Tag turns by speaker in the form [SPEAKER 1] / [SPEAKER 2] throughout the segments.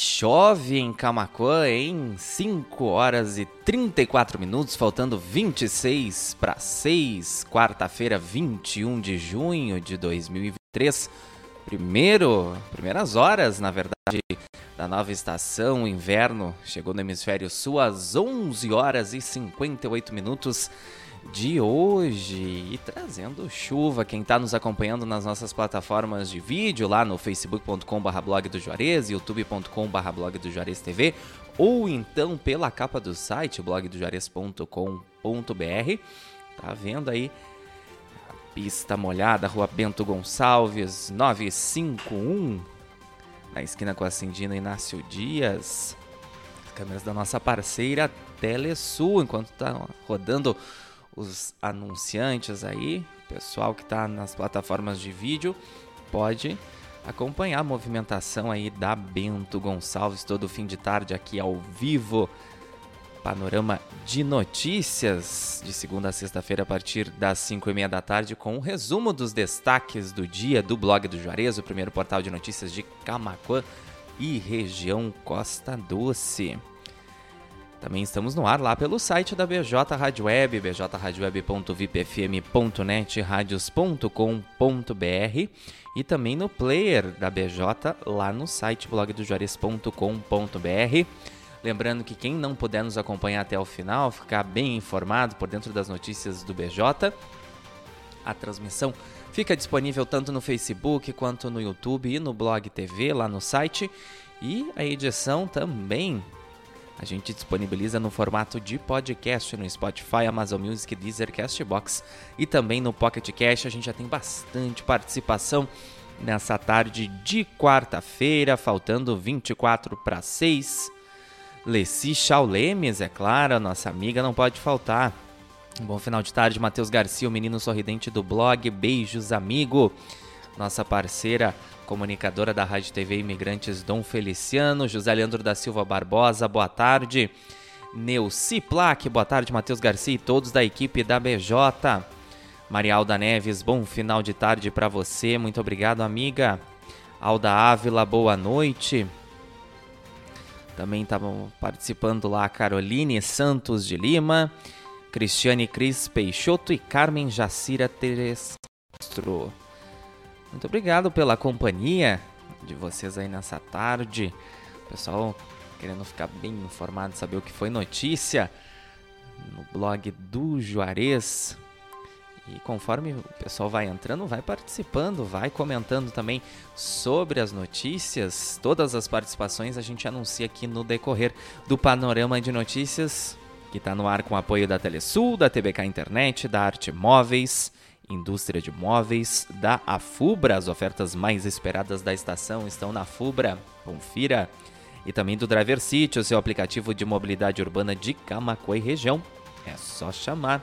[SPEAKER 1] Chove em Camacuã em 5 horas e 34 minutos, faltando 26 para 6, quarta-feira, 21 de junho de 2023. Primeiro, primeiras horas, na verdade, da nova estação, inverno, chegou no hemisfério sul às 11 horas e 58 minutos de hoje e trazendo chuva. Quem está nos acompanhando nas nossas plataformas de vídeo, lá no facebook.com.br blog do Juarez, youtube.com.br blog do Juarez TV, ou então pela capa do site blogdojuarez.com.br. Tá vendo aí? A pista molhada, Rua Bento Gonçalves, 951, na esquina com a Cindina Inácio Dias. As câmeras da nossa parceira Telesul, enquanto tá rodando os anunciantes aí, pessoal que está nas plataformas de vídeo, pode acompanhar a movimentação aí da Bento Gonçalves todo fim de tarde aqui ao vivo. Panorama de notícias de segunda a sexta-feira a partir das 5 e meia da tarde com um resumo dos destaques do dia do blog do Juarez, o primeiro portal de notícias de Camacuã e região Costa Doce. Também estamos no ar lá pelo site da BJ Rádio Web, bjradioweb.vipfm.net, radios.com.br e também no player da BJ lá no site blogdojuarez.com.br. Lembrando que quem não puder nos acompanhar até o final, ficar bem informado por dentro das notícias do BJ, a transmissão fica disponível tanto no Facebook quanto no YouTube e no Blog TV lá no site. E a edição também a gente disponibiliza no formato de podcast no Spotify, Amazon Music, Deezer, Castbox e também no Pocket Cast. A gente já tem bastante participação nessa tarde de quarta-feira, faltando 24 para 6. Leci Chaulemes, é claro, nossa amiga não pode faltar. Um bom final de tarde, Matheus Garcia, o menino sorridente do blog. Beijos, amigo. Nossa parceira comunicadora da Rádio TV Imigrantes Dom Feliciano, José Leandro da Silva Barbosa, boa tarde. Neuci Plaque, boa tarde, Matheus Garcia e todos da equipe da BJ. Marialda Neves, bom final de tarde para você, muito obrigado, amiga. Alda Ávila, boa noite. Também estavam participando lá Caroline Santos de Lima, Cristiane Cris Peixoto e Carmen Jacira Terestro. Muito obrigado pela companhia de vocês aí nessa tarde. Pessoal querendo ficar bem informado, saber o que foi notícia no blog do Juarez. E conforme o pessoal vai entrando, vai participando, vai comentando também sobre as notícias. Todas as participações a gente anuncia aqui no decorrer do Panorama de Notícias, que está no ar com apoio da Telesul, da TBK Internet, da Arte Móveis indústria de móveis da Afubra. As ofertas mais esperadas da estação estão na Afubra. Confira. E também do Driver City, o seu aplicativo de mobilidade urbana de Camacuã e região. É só chamar.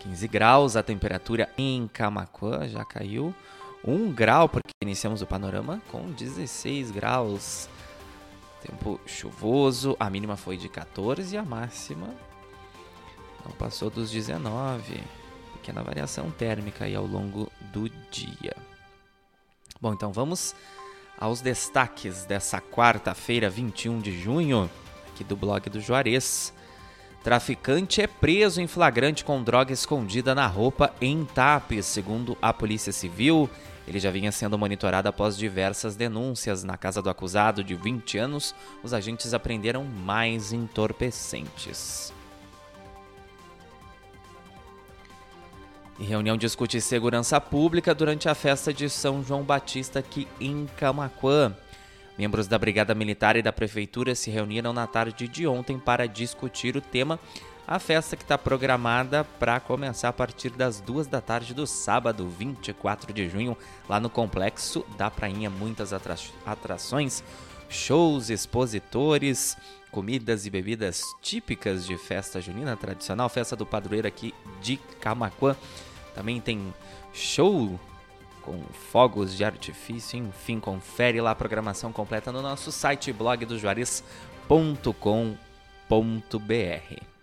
[SPEAKER 1] 15 graus, a temperatura em Camacuã já caiu 1 grau, porque iniciamos o panorama com 16 graus. Tempo chuvoso, a mínima foi de 14 e a máxima não passou dos 19 pequena variação térmica aí ao longo do dia. Bom, então vamos aos destaques dessa quarta-feira, 21 de junho, aqui do blog do Juarez. Traficante é preso em flagrante com droga escondida na roupa em Tapes, segundo a Polícia Civil. Ele já vinha sendo monitorado após diversas denúncias. Na casa do acusado, de 20 anos, os agentes apreenderam mais entorpecentes. E reunião discute segurança pública durante a festa de São João Batista aqui em Camaquã. Membros da Brigada Militar e da Prefeitura se reuniram na tarde de ontem para discutir o tema. A festa que está programada para começar a partir das duas da tarde do sábado, 24 de junho, lá no Complexo da Prainha. Muitas atra atrações, shows, expositores, comidas e bebidas típicas de festa junina tradicional, festa do padroeiro aqui de Camaquã. Também tem show com fogos de artifício, enfim, confere lá a programação completa no nosso site blogdojuarez.com.br.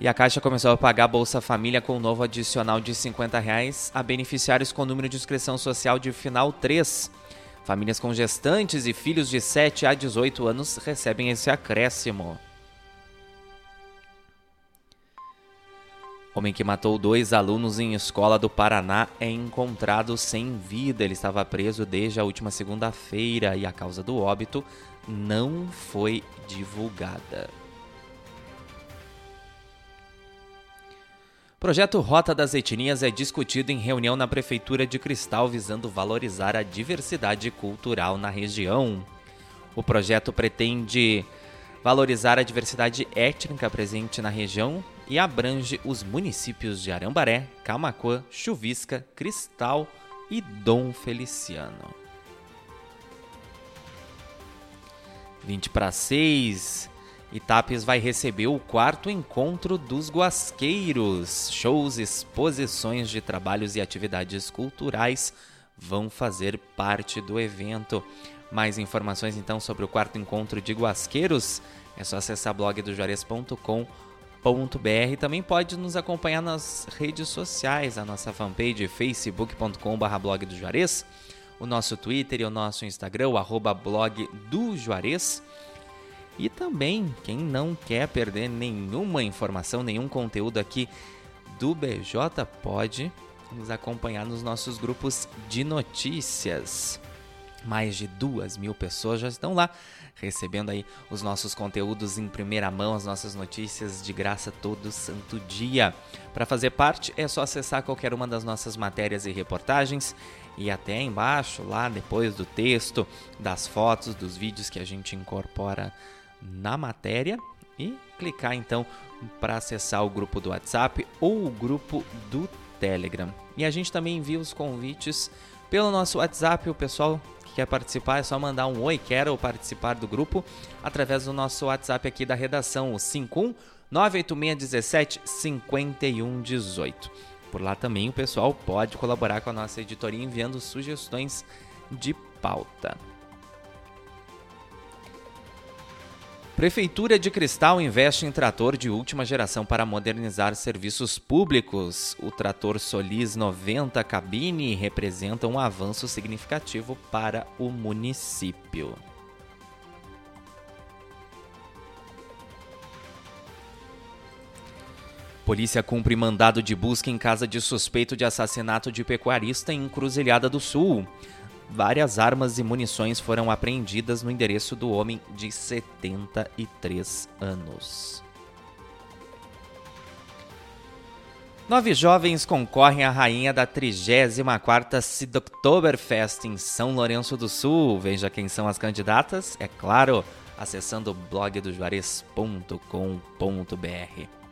[SPEAKER 1] E a Caixa começou a pagar a Bolsa Família com um novo adicional de 50 reais a beneficiários com número de inscrição social de final 3 Famílias com gestantes e filhos de 7 a 18 anos recebem esse acréscimo. Homem que matou dois alunos em escola do Paraná é encontrado sem vida. Ele estava preso desde a última segunda-feira e a causa do óbito não foi divulgada. Projeto Rota das Etnias é discutido em reunião na Prefeitura de Cristal visando valorizar a diversidade cultural na região. O projeto pretende valorizar a diversidade étnica presente na região e abrange os municípios de Arambaré, Camacuã, Chuvisca, Cristal e Dom Feliciano. 20 para 6, Itapes vai receber o quarto encontro dos Guasqueiros. Shows, exposições de trabalhos e atividades culturais vão fazer parte do evento. Mais informações então sobre o quarto encontro de Guasqueiros é só acessar blogdojuarez.com.br www.blogdojuarez.com.br. Também pode nos acompanhar nas redes sociais, a nossa fanpage facebook.com.br blog do Juarez, o nosso Twitter e o nosso Instagram, o arroba blog do Juarez. E também, quem não quer perder nenhuma informação, nenhum conteúdo aqui do BJ, pode nos acompanhar nos nossos grupos de notícias. Mais de duas mil pessoas já estão lá recebendo aí os nossos conteúdos em primeira mão, as nossas notícias de graça todo santo dia. Para fazer parte é só acessar qualquer uma das nossas matérias e reportagens e até embaixo, lá depois do texto, das fotos, dos vídeos que a gente incorpora na matéria e clicar então para acessar o grupo do WhatsApp ou o grupo do Telegram. E a gente também envia os convites pelo nosso WhatsApp, o pessoal quer participar, é só mandar um oi, quero participar do grupo, através do nosso WhatsApp aqui da redação, o 51 98617 5118. Por lá também o pessoal pode colaborar com a nossa editoria enviando sugestões de pauta. Prefeitura de Cristal investe em trator de última geração para modernizar serviços públicos. O trator Solis 90 cabine representa um avanço significativo para o município. Polícia cumpre mandado de busca em casa de suspeito de assassinato de pecuarista em Encruzilhada do Sul várias armas e munições foram apreendidas no endereço do homem de 73 anos. Nove jovens concorrem à rainha da 34ª Sidoktoberfest em São Lourenço do Sul. Veja quem são as candidatas, é claro, acessando blogdojuarez.com.br.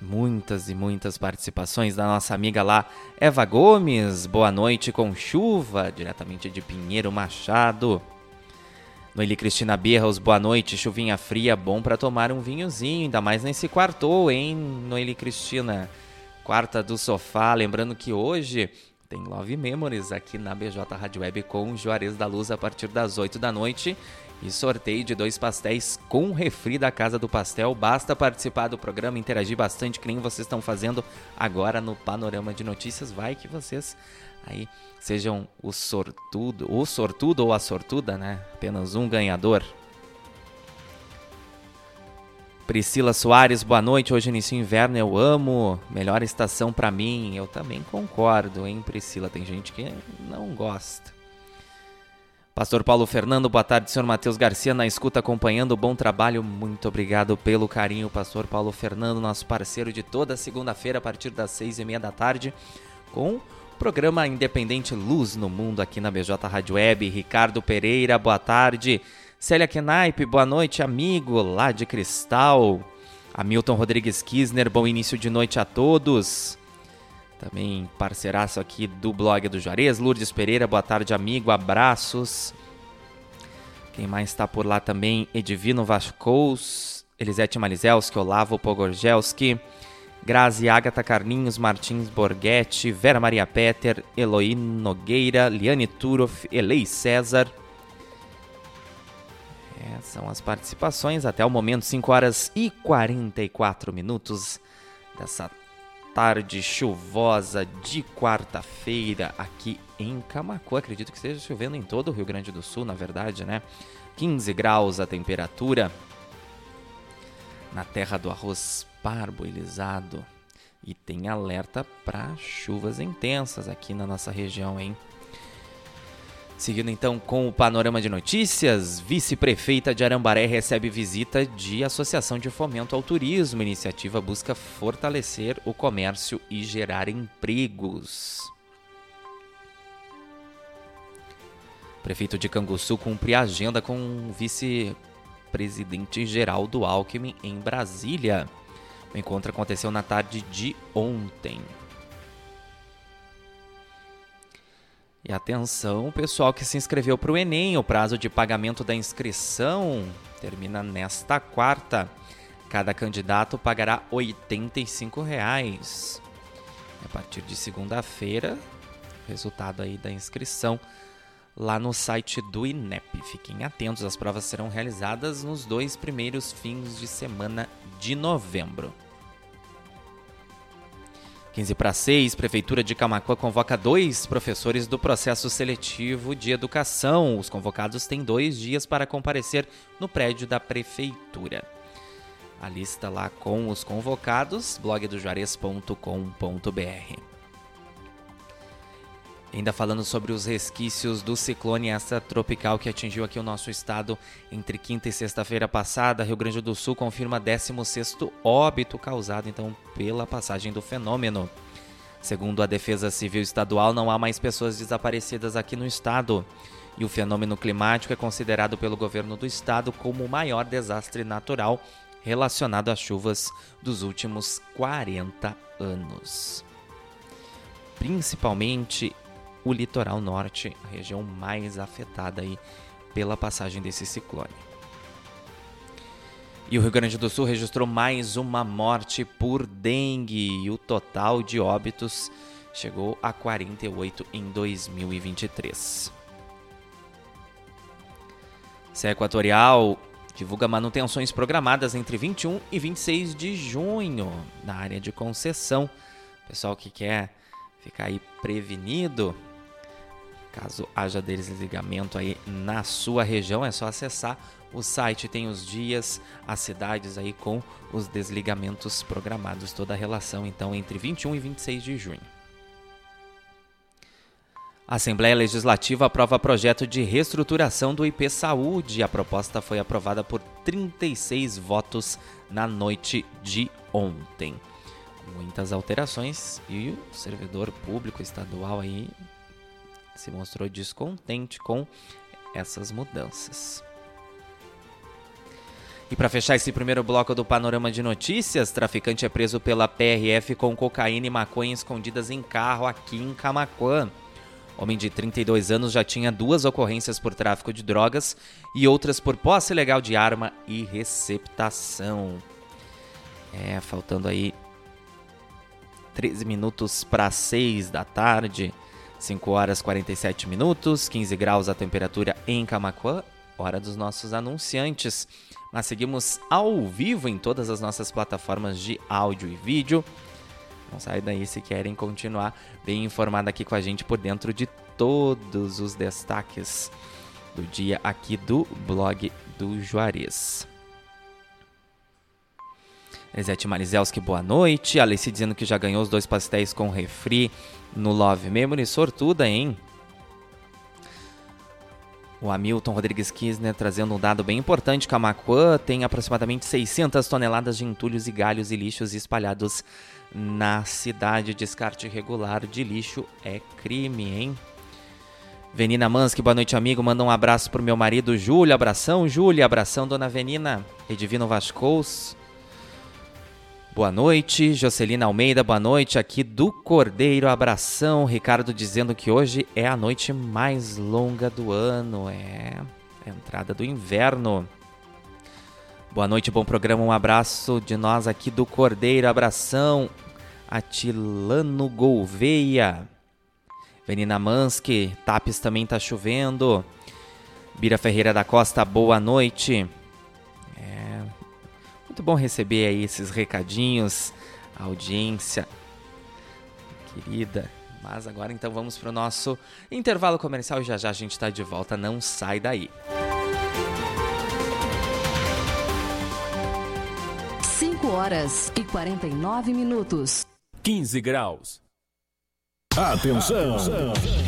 [SPEAKER 1] Muitas e muitas participações da nossa amiga lá, Eva Gomes. Boa noite com chuva, diretamente de Pinheiro Machado. Noeli Cristina Berros, boa noite. Chuvinha fria, bom para tomar um vinhozinho, ainda mais nesse quarto, hein, Noeli Cristina? Quarta do sofá. Lembrando que hoje tem Love Memories aqui na BJ Rádio Web com Juarez da Luz a partir das 8 da noite e sorteio de dois pastéis com refri da Casa do Pastel. Basta participar do programa, interagir bastante, que nem vocês estão fazendo agora no Panorama de Notícias. Vai que vocês aí sejam o sortudo, o sortudo ou a sortuda, né? Apenas um ganhador. Priscila Soares, boa noite. Hoje inicia inverno, eu amo. Melhor estação para mim. Eu também concordo, hein, Priscila? Tem gente que não gosta. Pastor Paulo Fernando, boa tarde, senhor Matheus Garcia, na escuta acompanhando o bom trabalho. Muito obrigado pelo carinho, Pastor Paulo Fernando, nosso parceiro de toda segunda-feira a partir das seis e meia da tarde, com o programa Independente Luz no Mundo aqui na BJ Rádio Web. Ricardo Pereira, boa tarde. Célia Kenaipe, boa noite, amigo lá de Cristal. Hamilton Rodrigues Kisner, bom início de noite a todos. Também parceiraço aqui do blog do Juarez. Lourdes Pereira, boa tarde, amigo. Abraços. Quem mais está por lá também? Edivino Vascous, Elisete Malizelski, Olavo Pogorzelski, Grazi Agatha Carlinhos, Martins Borghetti, Vera Maria Peter, Eloí Nogueira, Liane Turoff, Elei César. É, são as participações até o momento, 5 horas e 44 minutos dessa tarde chuvosa de quarta-feira aqui em Camacuã. Acredito que esteja chovendo em todo o Rio Grande do Sul, na verdade, né? 15 graus a temperatura. Na terra do arroz parboilizado. E tem alerta para chuvas intensas aqui na nossa região, hein? Seguindo então com o panorama de notícias, vice-prefeita de Arambaré recebe visita de Associação de Fomento ao Turismo. iniciativa busca fortalecer o comércio e gerar empregos. Prefeito de Canguçu cumpre a agenda com o vice-presidente Geraldo Alckmin em Brasília. O encontro aconteceu na tarde de ontem. E atenção, pessoal que se inscreveu para o Enem, o prazo de pagamento da inscrição termina nesta quarta. Cada candidato pagará 85 reais. A partir de segunda-feira, resultado aí da inscrição lá no site do INEP. Fiquem atentos, as provas serão realizadas nos dois primeiros fins de semana de novembro. 15 para 6, Prefeitura de Camacuã convoca dois professores do processo seletivo de educação. Os convocados têm dois dias para comparecer no prédio da Prefeitura. A lista lá com os convocados, blogdojuarez.com.br. Ainda falando sobre os resquícios do ciclone tropical que atingiu aqui o nosso estado entre quinta e sexta-feira passada, Rio Grande do Sul confirma 16º óbito causado então pela passagem do fenômeno. Segundo a Defesa Civil Estadual, não há mais pessoas desaparecidas aqui no estado. E o fenômeno climático é considerado pelo governo do estado como o maior desastre natural relacionado às chuvas dos últimos 40 anos. Principalmente o litoral norte, a região mais afetada aí pela passagem desse ciclone. E o Rio Grande do Sul registrou mais uma morte por dengue e o total de óbitos chegou a 48 em 2023. Serra Equatorial divulga manutenções programadas entre 21 e 26 de junho na área de concessão. Pessoal que quer ficar aí prevenido, Caso haja desligamento aí na sua região, é só acessar o site, tem os dias, as cidades aí com os desligamentos programados, toda a relação então entre 21 e 26 de junho. A Assembleia Legislativa aprova projeto de reestruturação do IP Saúde. A proposta foi aprovada por 36 votos na noite de ontem. Muitas alterações e o servidor público estadual aí se mostrou descontente com essas mudanças. E para fechar esse primeiro bloco do panorama de notícias, traficante é preso pela PRF com cocaína e maconha escondidas em carro aqui em Camaquã. Homem de 32 anos já tinha duas ocorrências por tráfico de drogas e outras por posse ilegal de arma e receptação. É, faltando aí 13 minutos para 6 da tarde. 5 horas 47 minutos, 15 graus a temperatura em Camacuã, hora dos nossos anunciantes. Mas seguimos ao vivo em todas as nossas plataformas de áudio e vídeo. Não sai daí se querem continuar bem informado aqui com a gente por dentro de todos os destaques do dia aqui do blog do Juarez. Elisete Marizelski, boa noite. Alice dizendo que já ganhou os dois pastéis com refri no Love Memory. Sortuda, hein? O Hamilton Rodrigues Kisner trazendo um dado bem importante. Camacuã tem aproximadamente 600 toneladas de entulhos e galhos e lixos espalhados na cidade. Descarte irregular de lixo é crime, hein? Venina Mansky, boa noite, amigo. Manda um abraço pro meu marido Júlio. Abração, Júlia. Abração, dona Venina. Edivino Vascous. Boa noite, Jocelina Almeida, boa noite aqui do Cordeiro, abração. Ricardo dizendo que hoje é a noite mais longa do ano, é a entrada do inverno. Boa noite, bom programa, um abraço de nós aqui do Cordeiro, abração. Atilano Gouveia, Venina Mansky, Tapes também tá chovendo. Bira Ferreira da Costa, boa noite. Muito bom receber aí esses recadinhos, a audiência querida. Mas agora então vamos para o nosso intervalo comercial e já já a gente está de volta. Não sai daí.
[SPEAKER 2] 5 horas e 49 minutos.
[SPEAKER 3] 15 graus.
[SPEAKER 4] Atenção. Atenção.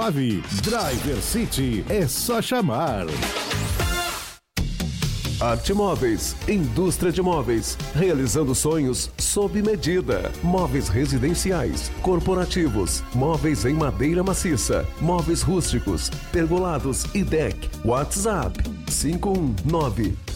[SPEAKER 4] Driver City é só chamar.
[SPEAKER 5] Arte Móveis, indústria de móveis, realizando sonhos sob medida. Móveis residenciais, corporativos, móveis em madeira maciça, móveis rústicos, pergolados e deck. WhatsApp 519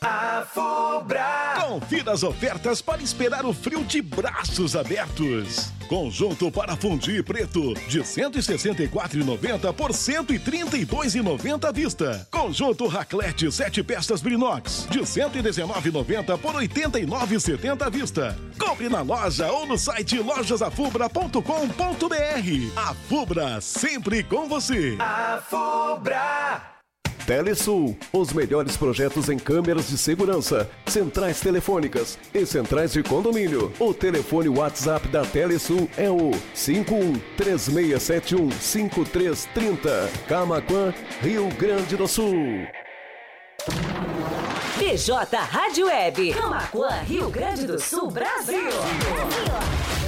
[SPEAKER 6] A Fubra. Confira as ofertas para esperar o frio de braços abertos. Conjunto para fundir preto de 164,90 por 132,90 à vista. Conjunto raclete 7 peças Brinox de 119,90 por 89,70 à vista. Compre na loja ou no site lojasafubra.com.br. A Fubra sempre com você.
[SPEAKER 7] A Fubra.
[SPEAKER 5] Telesul, os melhores projetos em câmeras de segurança, centrais telefônicas e centrais de condomínio. O telefone WhatsApp da Telesul é o 5136715330. Camaquã, Rio Grande do Sul.
[SPEAKER 2] PJ Rádio Web, Camaquã, Rio Grande do Sul, Brasil. Brasil.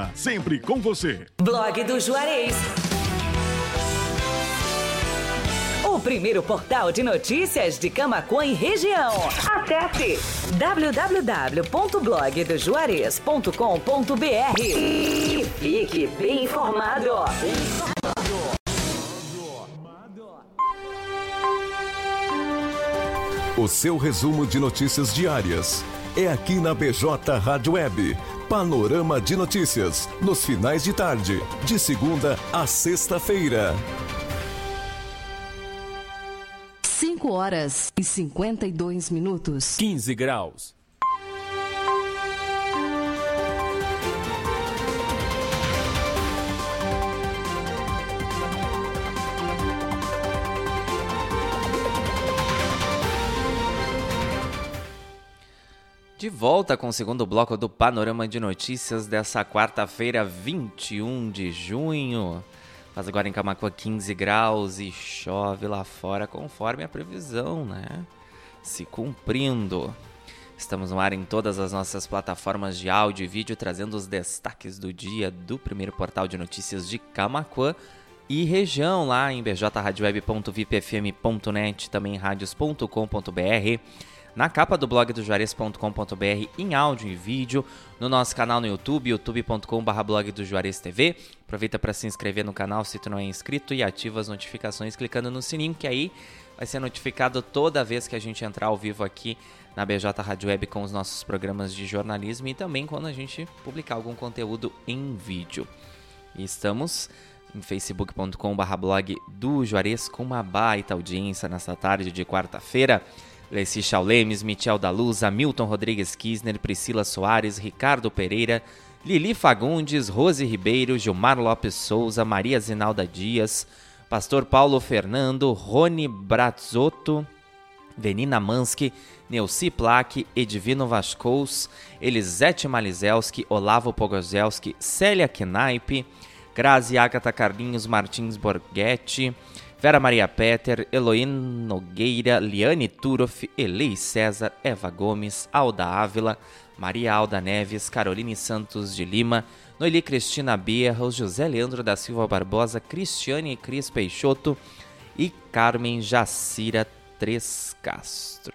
[SPEAKER 6] sempre com você.
[SPEAKER 2] Blog do Juarez. O primeiro portal de notícias de Camacuã e região. Acesse www.blogdojuarez.com.br e fique bem informado.
[SPEAKER 5] O seu resumo de notícias diárias é aqui na BJ Rádio Web. Panorama de notícias, nos finais de tarde, de segunda a sexta-feira.
[SPEAKER 2] 5 horas e 52 minutos.
[SPEAKER 3] 15 graus.
[SPEAKER 1] De volta com o segundo bloco do Panorama de Notícias dessa quarta-feira, 21 de junho. Faz agora em Camacuã 15 graus e chove lá fora conforme a previsão, né? Se cumprindo. Estamos no ar em todas as nossas plataformas de áudio e vídeo, trazendo os destaques do dia do primeiro portal de notícias de Camacuã e região, lá em bjradioweb.vipfm.net, também radios.com.br na capa do blog do Juarez.com.br em áudio e vídeo, no nosso canal no YouTube, youtube.com.br blog do Juarez TV. Aproveita para se inscrever no canal se tu não é inscrito e ativa as notificações clicando no sininho, que aí vai ser notificado toda vez que a gente entrar ao vivo aqui na BJ Rádio Web com os nossos programas de jornalismo e também quando a gente publicar algum conteúdo em vídeo. E estamos em facebook.com.br blog do Juarez com uma baita audiência nesta tarde de quarta-feira. Leci Chaulemes, Michel da Luz, Hamilton Rodrigues Kisner, Priscila Soares, Ricardo Pereira, Lili Fagundes, Rose Ribeiro, Gilmar Lopes Souza, Maria Zinalda Dias, Pastor Paulo Fernando, Rony Bratzotto, Venina Mansky, Neuci Plaque, Edvino Vascous, Elisete Malizelski, Olavo Pogozelski, Célia Knaip, Grazi Agatha Carlinhos Martins Borghetti, Vera Maria Peter, Eloín Nogueira, Liane Turoff, Elei César, Eva Gomes, Alda Ávila, Maria Alda Neves, Caroline Santos de Lima, Noeli Cristina Bierra, José Leandro da Silva Barbosa, Cristiane Cris Peixoto e Carmen Jacira Tres Castro.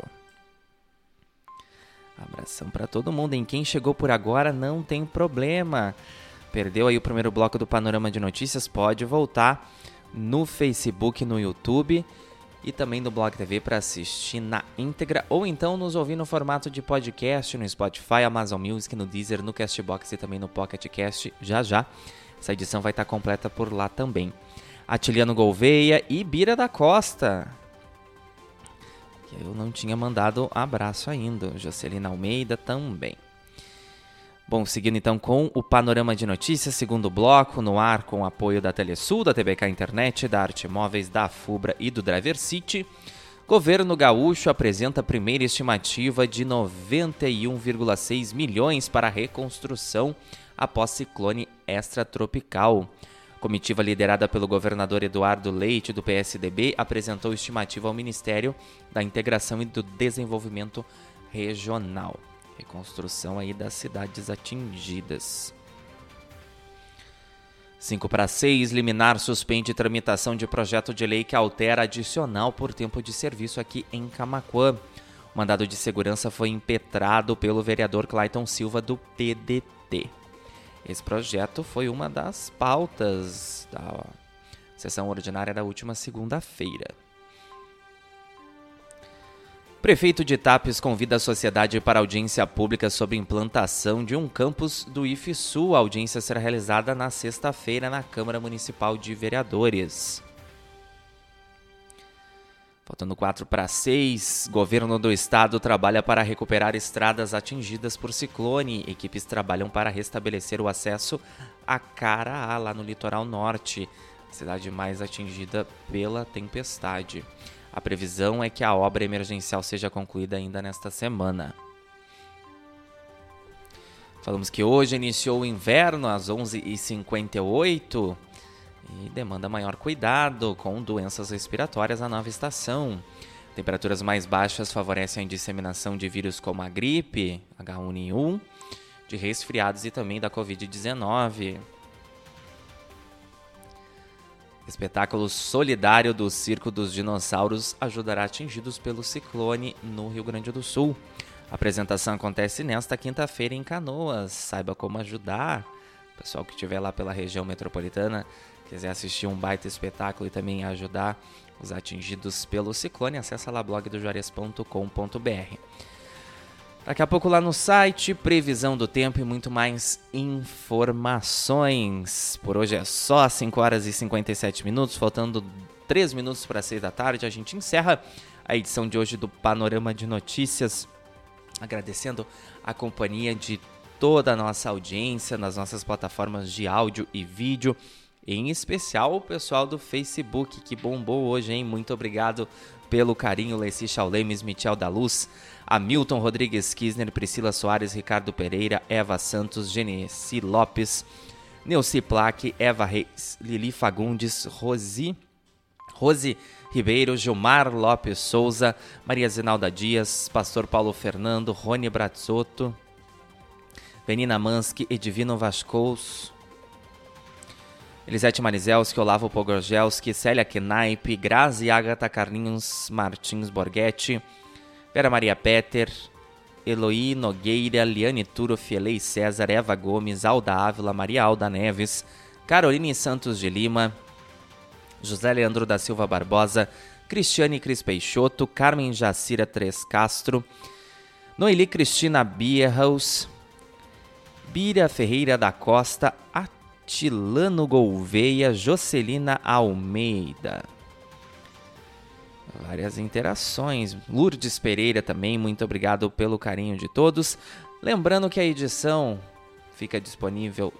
[SPEAKER 1] Abração para todo mundo. Em quem chegou por agora não tem problema. Perdeu aí o primeiro bloco do Panorama de Notícias, pode voltar no Facebook, no YouTube e também no Blog TV para assistir na íntegra ou então nos ouvir no formato de podcast no Spotify, Amazon Music, no Deezer, no Castbox e também no Pocket Cast já já. Essa edição vai estar completa por lá também. Atiliano Gouveia e Bira da Costa. Eu não tinha mandado abraço ainda. Jocelina Almeida também. Bom, seguindo então com o panorama de notícias, segundo bloco, no ar com o apoio da Telesul, da TBK Internet, da Arte Móveis, da Fubra e do Driver City. Governo gaúcho apresenta a primeira estimativa de 91,6 milhões para reconstrução após ciclone extratropical. Comitiva liderada pelo governador Eduardo Leite, do PSDB, apresentou estimativa ao Ministério da Integração e do Desenvolvimento Regional. Reconstrução aí das cidades atingidas. 5 para 6, liminar suspende tramitação de projeto de lei que altera adicional por tempo de serviço aqui em Camacuã. O mandado de segurança foi impetrado pelo vereador Clayton Silva do PDT. Esse projeto foi uma das pautas da sessão ordinária da última segunda-feira. Prefeito de Tapes convida a sociedade para audiência pública sobre implantação de um campus do IFSU. A audiência será realizada na sexta-feira na Câmara Municipal de Vereadores. Faltando 4 para 6, governo do estado trabalha para recuperar estradas atingidas por ciclone. Equipes trabalham para restabelecer o acesso a Caraá, lá no litoral norte, cidade mais atingida pela tempestade. A previsão é que a obra emergencial seja concluída ainda nesta semana. Falamos que hoje iniciou o inverno às 11h58 e demanda maior cuidado com doenças respiratórias na nova estação. Temperaturas mais baixas favorecem a disseminação de vírus como a gripe, H1N1, de resfriados e também da Covid-19. Espetáculo solidário do Circo dos Dinossauros ajudará atingidos pelo ciclone no Rio Grande do Sul. A apresentação acontece nesta quinta-feira em Canoas. Saiba como ajudar. Pessoal que estiver lá pela região metropolitana, quiser assistir um baita espetáculo e também ajudar os atingidos pelo ciclone, acessa lá blogdojuarez.com.br. Daqui a pouco lá no site, previsão do tempo e muito mais informações. Por hoje é só 5 horas e 57 minutos, faltando 3 minutos para 6 da tarde. A gente encerra a edição de hoje do Panorama de Notícias, agradecendo a companhia de toda a nossa audiência nas nossas plataformas de áudio e vídeo. Em especial o pessoal do Facebook que bombou hoje, hein? Muito obrigado pelo carinho, Leci Chaulemes, Michel da Luz, Hamilton Rodrigues Kisner, Priscila Soares, Ricardo Pereira, Eva Santos, Genesi Lopes, Neuci Plaque, Eva Reis, Lili Fagundes, Rosi, Rose Ribeiro, Gilmar Lopes Souza, Maria Zinalda Dias, Pastor Paulo Fernando, Rony Bratzotto, Benina Mansky, Edivino Vascous, Elisete Marizelski, Olavo Pogorzelski, Célia Knaip, Grazi Agatha Carlinhos Martins Borghetti, Vera Maria Peter, Eloí Nogueira, Liane Turo, Fielei César, Eva Gomes, Alda Ávila, Maria Alda Neves, Caroline Santos de Lima, José Leandro da Silva Barbosa, Cristiane Cris Peixoto, Carmen Jacira Tres Castro, Noeli Cristina Bierhaus, Bira Ferreira da Costa, Tilano Gouveia, Jocelina Almeida. Várias interações. Lourdes Pereira também, muito obrigado pelo carinho de todos. Lembrando que a edição fica disponível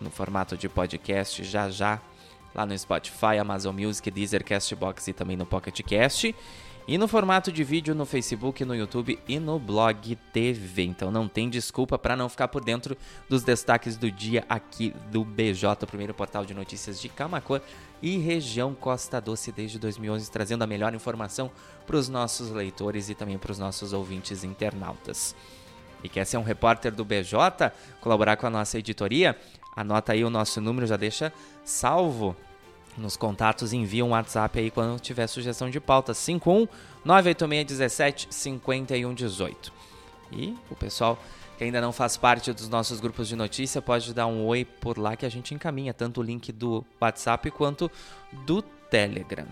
[SPEAKER 1] no formato de podcast já já lá no Spotify, Amazon Music, Deezer, Castbox e também no Pocket Cast. E no formato de vídeo no Facebook, no YouTube e no Blog TV. Então não tem desculpa para não ficar por dentro dos destaques do dia aqui do BJ, o primeiro portal de notícias de Camacuã e região Costa Doce desde 2011, trazendo a melhor informação para os nossos leitores e também para os nossos ouvintes internautas. E quer ser um repórter do BJ, colaborar com a nossa editoria? Anota aí o nosso número, já deixa salvo nos contatos, envia um WhatsApp aí quando tiver sugestão de pauta. 51 98617 5118. E o pessoal que ainda não faz parte dos nossos grupos de notícia pode dar um oi por lá que a gente encaminha tanto o link do WhatsApp quanto do Telegram.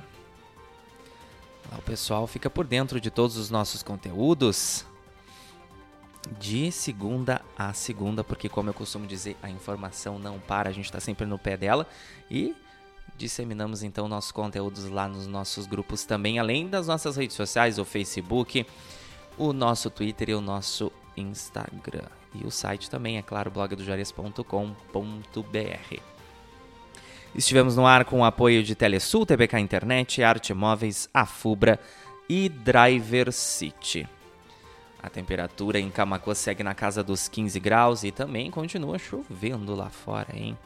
[SPEAKER 1] Lá o pessoal fica por dentro de todos os nossos conteúdos de segunda a segunda, porque como eu costumo dizer, a informação não para, a gente está sempre no pé dela e disseminamos então nossos conteúdos lá nos nossos grupos também, além das nossas redes sociais, o Facebook, o nosso Twitter e o nosso Instagram. E o site também, é claro, blogdojarias.com.br. Estivemos no ar com o apoio de Telesul, TBK Internet, Arte Móveis, Afubra e Driver City. A temperatura em Camacuã segue na casa dos 15 graus e também continua chovendo lá fora, hein?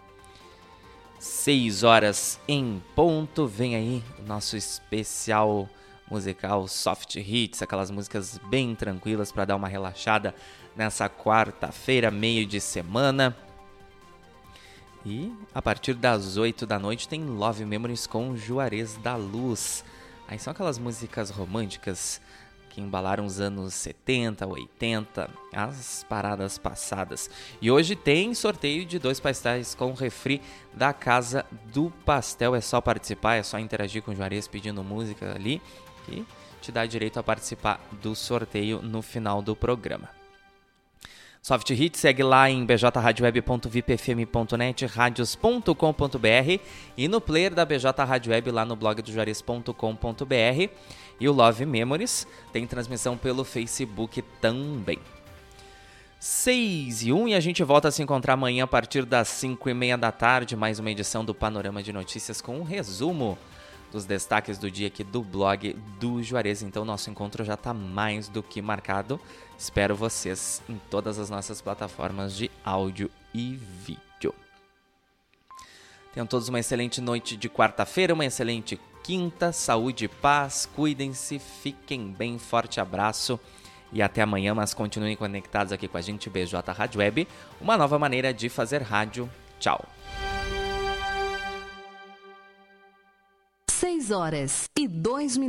[SPEAKER 1] 6 horas em ponto, vem aí o nosso especial musical Soft Hits, aquelas músicas bem tranquilas para dar uma relaxada nessa quarta-feira, meio de semana. E a partir das 8 da noite tem Love Memories com Juarez da Luz. Aí são aquelas músicas românticas que embalaram os anos 70, 80, as paradas passadas. E hoje tem sorteio de dois pastéis com refri da Casa do Pastel. É só participar, é só interagir com o Juarez pedindo música ali que te dá direito a participar do sorteio no final do programa. Soft Hit segue lá em bjradioweb.vipfm.net, radios.com.br e no player da BJ Rádio Web lá no blog do Juarez.com.br. E o Love Memories tem transmissão pelo Facebook também. 6 e 1 e a gente volta a se encontrar amanhã a partir das 5 e meia da tarde, mais uma edição do Panorama de Notícias com um resumo dos destaques do dia aqui do blog do Juarez. Então, nosso encontro já está mais do que marcado. Espero vocês em todas as nossas plataformas de áudio e vídeo. Tenham todos uma excelente noite de quarta-feira, uma excelente quinta, saúde e paz, cuidem-se, fiquem bem, forte abraço e até amanhã, mas continuem conectados aqui com a gente, BJ Rádio Web, uma nova maneira de fazer rádio. Tchau.
[SPEAKER 8] 6 horas e 2 minutos.